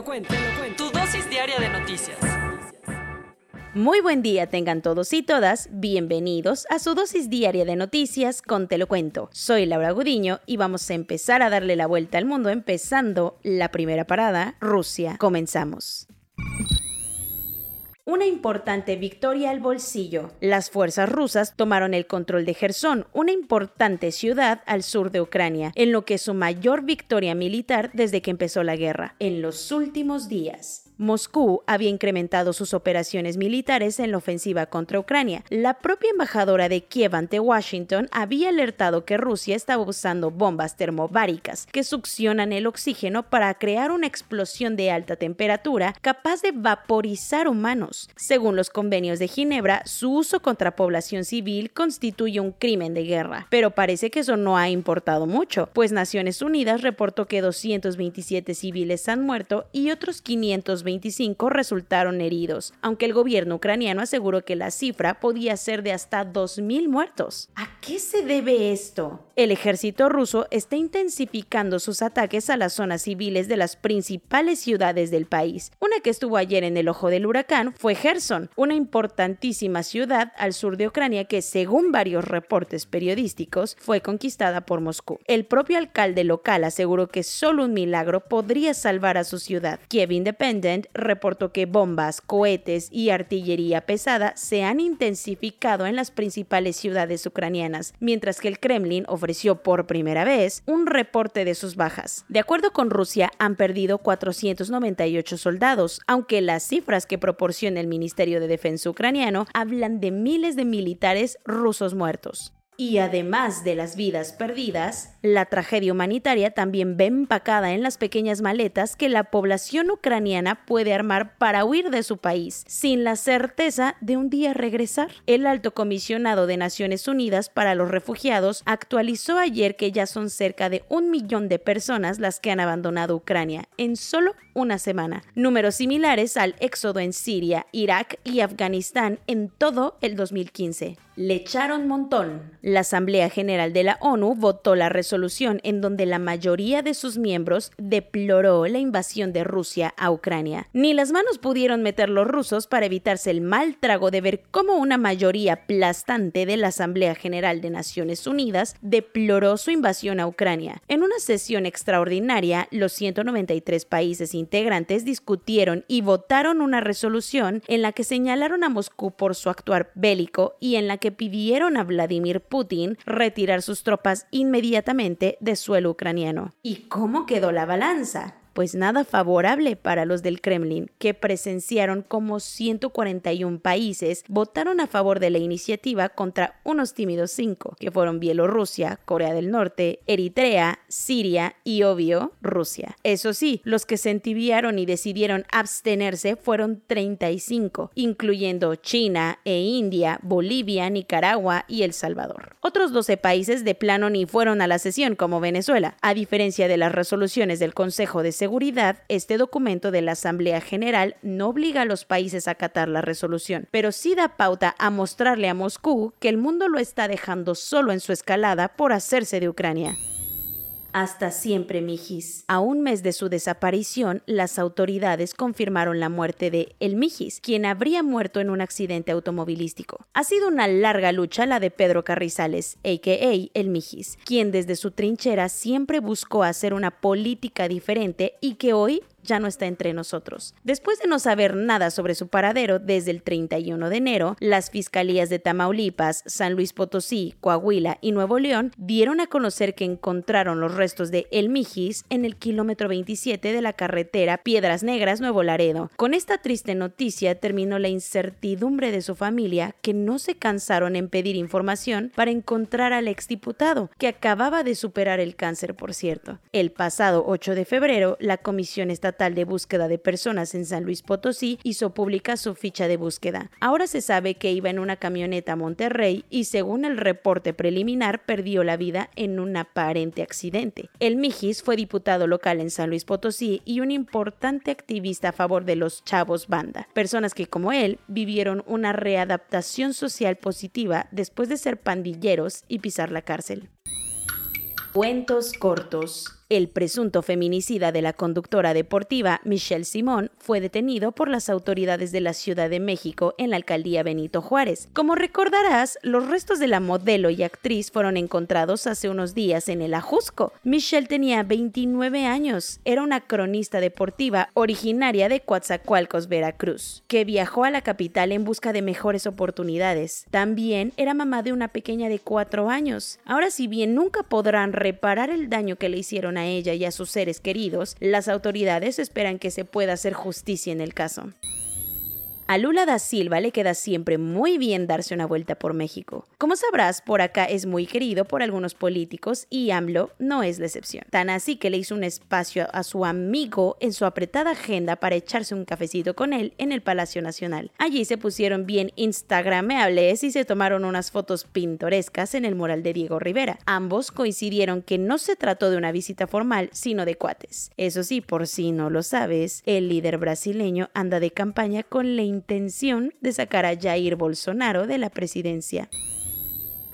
Lo cuento. Tu dosis diaria de noticias. Muy buen día tengan todos y todas, bienvenidos a su dosis diaria de noticias con Te lo cuento. Soy Laura Gudiño y vamos a empezar a darle la vuelta al mundo empezando la primera parada, Rusia. Comenzamos. Una importante victoria al bolsillo. Las fuerzas rusas tomaron el control de Gerson, una importante ciudad al sur de Ucrania, en lo que es su mayor victoria militar desde que empezó la guerra. En los últimos días, Moscú había incrementado sus operaciones militares en la ofensiva contra Ucrania. La propia embajadora de Kiev ante Washington había alertado que Rusia estaba usando bombas termobáricas que succionan el oxígeno para crear una explosión de alta temperatura capaz de vaporizar humanos. Según los convenios de Ginebra, su uso contra población civil constituye un crimen de guerra. Pero parece que eso no ha importado mucho, pues Naciones Unidas reportó que 227 civiles han muerto y otros 520 25 resultaron heridos, aunque el gobierno ucraniano aseguró que la cifra podía ser de hasta 2.000 muertos. ¿A qué se debe esto? El ejército ruso está intensificando sus ataques a las zonas civiles de las principales ciudades del país. Una que estuvo ayer en el ojo del huracán fue Gerson, una importantísima ciudad al sur de Ucrania que, según varios reportes periodísticos, fue conquistada por Moscú. El propio alcalde local aseguró que solo un milagro podría salvar a su ciudad. Kiev Independent reportó que bombas, cohetes y artillería pesada se han intensificado en las principales ciudades ucranianas, mientras que el Kremlin ofreció por primera vez un reporte de sus bajas. De acuerdo con Rusia, han perdido 498 soldados, aunque las cifras que proporciona el Ministerio de Defensa ucraniano hablan de miles de militares rusos muertos. Y además de las vidas perdidas, la tragedia humanitaria también ve empacada en las pequeñas maletas que la población ucraniana puede armar para huir de su país, sin la certeza de un día regresar. El alto comisionado de Naciones Unidas para los Refugiados actualizó ayer que ya son cerca de un millón de personas las que han abandonado Ucrania en solo una semana, números similares al éxodo en Siria, Irak y Afganistán en todo el 2015 le echaron montón. La Asamblea General de la ONU votó la resolución en donde la mayoría de sus miembros deploró la invasión de Rusia a Ucrania. Ni las manos pudieron meter los rusos para evitarse el mal trago de ver cómo una mayoría aplastante de la Asamblea General de Naciones Unidas deploró su invasión a Ucrania. En una sesión extraordinaria, los 193 países integrantes discutieron y votaron una resolución en la que señalaron a Moscú por su actuar bélico y en la que pidieron a Vladimir Putin retirar sus tropas inmediatamente de suelo ucraniano. ¿Y cómo quedó la balanza? Pues nada favorable para los del Kremlin, que presenciaron como 141 países votaron a favor de la iniciativa contra unos tímidos cinco, que fueron Bielorrusia, Corea del Norte, Eritrea, Siria y, obvio, Rusia. Eso sí, los que se entibiaron y decidieron abstenerse fueron 35, incluyendo China e India, Bolivia, Nicaragua y El Salvador. Otros 12 países de plano ni fueron a la sesión, como Venezuela, a diferencia de las resoluciones del Consejo de seguridad, este documento de la Asamblea General no obliga a los países a acatar la resolución, pero sí da pauta a mostrarle a Moscú que el mundo lo está dejando solo en su escalada por hacerse de Ucrania. Hasta siempre, Mijis. A un mes de su desaparición, las autoridades confirmaron la muerte de El Mijis, quien habría muerto en un accidente automovilístico. Ha sido una larga lucha la de Pedro Carrizales, a.k.a. El Mijis, quien desde su trinchera siempre buscó hacer una política diferente y que hoy ya no está entre nosotros. Después de no saber nada sobre su paradero desde el 31 de enero, las fiscalías de Tamaulipas, San Luis Potosí, Coahuila y Nuevo León dieron a conocer que encontraron los restos de El Mijis en el kilómetro 27 de la carretera Piedras Negras, Nuevo Laredo. Con esta triste noticia terminó la incertidumbre de su familia, que no se cansaron en pedir información para encontrar al exdiputado, que acababa de superar el cáncer, por cierto. El pasado 8 de febrero, la Comisión Estatal de Búsqueda de Personas en San Luis Potosí hizo pública su ficha de búsqueda. Ahora se sabe que iba en una camioneta a Monterrey y según el reporte preliminar perdió la vida en un aparente accidente. El Mijis fue diputado local en San Luis Potosí y un importante activista a favor de los chavos banda, personas que como él vivieron una readaptación social positiva después de ser pandilleros y pisar la cárcel. Cuentos cortos. El presunto feminicida de la conductora deportiva Michelle Simón fue detenido por las autoridades de la Ciudad de México en la alcaldía Benito Juárez. Como recordarás, los restos de la modelo y actriz fueron encontrados hace unos días en el Ajusco. Michelle tenía 29 años, era una cronista deportiva originaria de Coatzacoalcos, Veracruz, que viajó a la capital en busca de mejores oportunidades. También era mamá de una pequeña de 4 años. Ahora, si bien nunca podrán reparar el daño que le hicieron a ella y a sus seres queridos, las autoridades esperan que se pueda hacer justicia en el caso. A Lula da Silva le queda siempre muy bien darse una vuelta por México. Como sabrás, por acá es muy querido por algunos políticos y AMLO no es la excepción. Tan así que le hizo un espacio a su amigo en su apretada agenda para echarse un cafecito con él en el Palacio Nacional. Allí se pusieron bien instagrameables y se tomaron unas fotos pintorescas en el mural de Diego Rivera. Ambos coincidieron que no se trató de una visita formal, sino de cuates. Eso sí, por si no lo sabes, el líder brasileño anda de campaña con la intención de sacar a Jair Bolsonaro de la presidencia.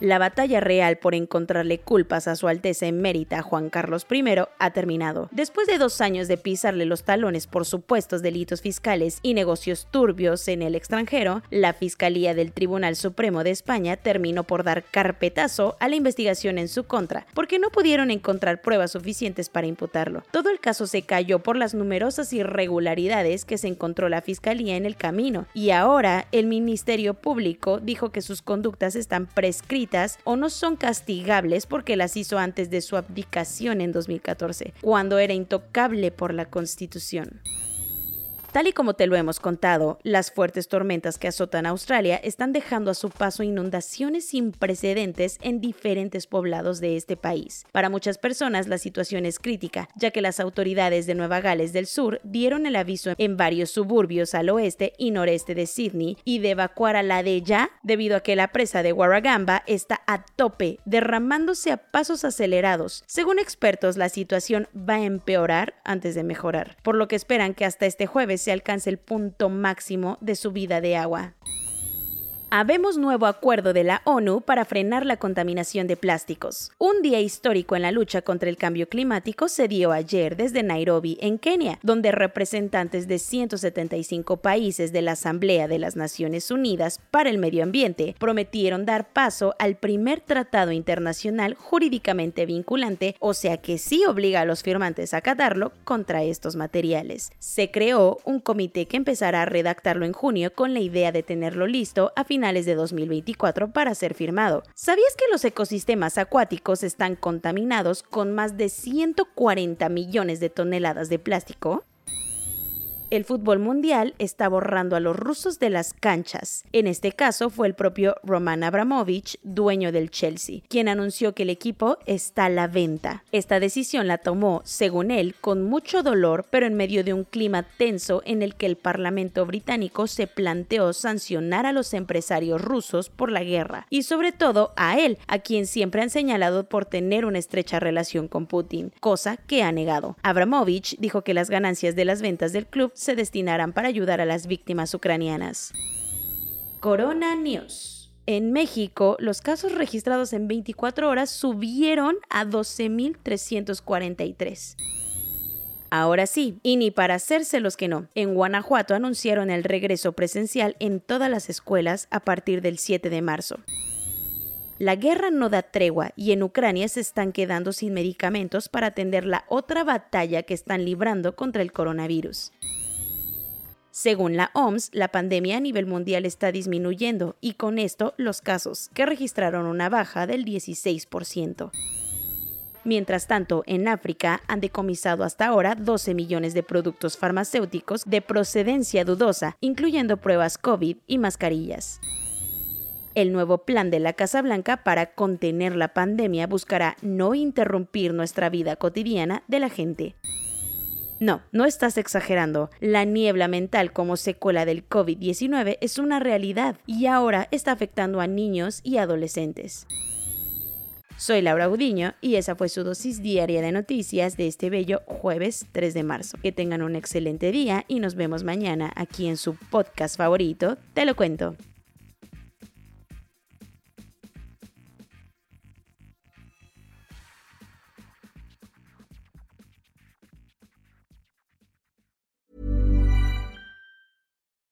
La batalla real por encontrarle culpas a su Alteza Emérita Juan Carlos I ha terminado. Después de dos años de pisarle los talones por supuestos delitos fiscales y negocios turbios en el extranjero, la Fiscalía del Tribunal Supremo de España terminó por dar carpetazo a la investigación en su contra, porque no pudieron encontrar pruebas suficientes para imputarlo. Todo el caso se cayó por las numerosas irregularidades que se encontró la Fiscalía en el camino, y ahora el Ministerio Público dijo que sus conductas están prescritas o no son castigables porque las hizo antes de su abdicación en 2014, cuando era intocable por la Constitución. Tal y como te lo hemos contado, las fuertes tormentas que azotan Australia están dejando a su paso inundaciones sin precedentes en diferentes poblados de este país. Para muchas personas la situación es crítica, ya que las autoridades de Nueva Gales del Sur dieron el aviso en varios suburbios al oeste y noreste de Sydney y de evacuar a la de ya debido a que la presa de Warragamba está a tope, derramándose a pasos acelerados. Según expertos, la situación va a empeorar antes de mejorar, por lo que esperan que hasta este jueves se alcance el punto máximo de subida de agua. Habemos nuevo acuerdo de la ONU para frenar la contaminación de plásticos. Un día histórico en la lucha contra el cambio climático se dio ayer desde Nairobi, en Kenia, donde representantes de 175 países de la Asamblea de las Naciones Unidas para el Medio Ambiente prometieron dar paso al primer tratado internacional jurídicamente vinculante, o sea que sí obliga a los firmantes a acatarlo contra estos materiales. Se creó un comité que empezará a redactarlo en junio con la idea de tenerlo listo a de 2024 para ser firmado. ¿Sabías que los ecosistemas acuáticos están contaminados con más de 140 millones de toneladas de plástico? El fútbol mundial está borrando a los rusos de las canchas. En este caso fue el propio Roman Abramovich, dueño del Chelsea, quien anunció que el equipo está a la venta. Esta decisión la tomó, según él, con mucho dolor, pero en medio de un clima tenso en el que el Parlamento británico se planteó sancionar a los empresarios rusos por la guerra, y sobre todo a él, a quien siempre han señalado por tener una estrecha relación con Putin, cosa que ha negado. Abramovich dijo que las ganancias de las ventas del club se destinarán para ayudar a las víctimas ucranianas. Corona News. En México, los casos registrados en 24 horas subieron a 12.343. Ahora sí, y ni para hacerse los que no, en Guanajuato anunciaron el regreso presencial en todas las escuelas a partir del 7 de marzo. La guerra no da tregua y en Ucrania se están quedando sin medicamentos para atender la otra batalla que están librando contra el coronavirus. Según la OMS, la pandemia a nivel mundial está disminuyendo y con esto los casos, que registraron una baja del 16%. Mientras tanto, en África han decomisado hasta ahora 12 millones de productos farmacéuticos de procedencia dudosa, incluyendo pruebas COVID y mascarillas. El nuevo plan de la Casa Blanca para contener la pandemia buscará no interrumpir nuestra vida cotidiana de la gente. No, no estás exagerando. La niebla mental como secuela del COVID-19 es una realidad y ahora está afectando a niños y adolescentes. Soy Laura Gudiño y esa fue su dosis diaria de noticias de este bello jueves 3 de marzo. Que tengan un excelente día y nos vemos mañana aquí en su podcast favorito, Te lo cuento.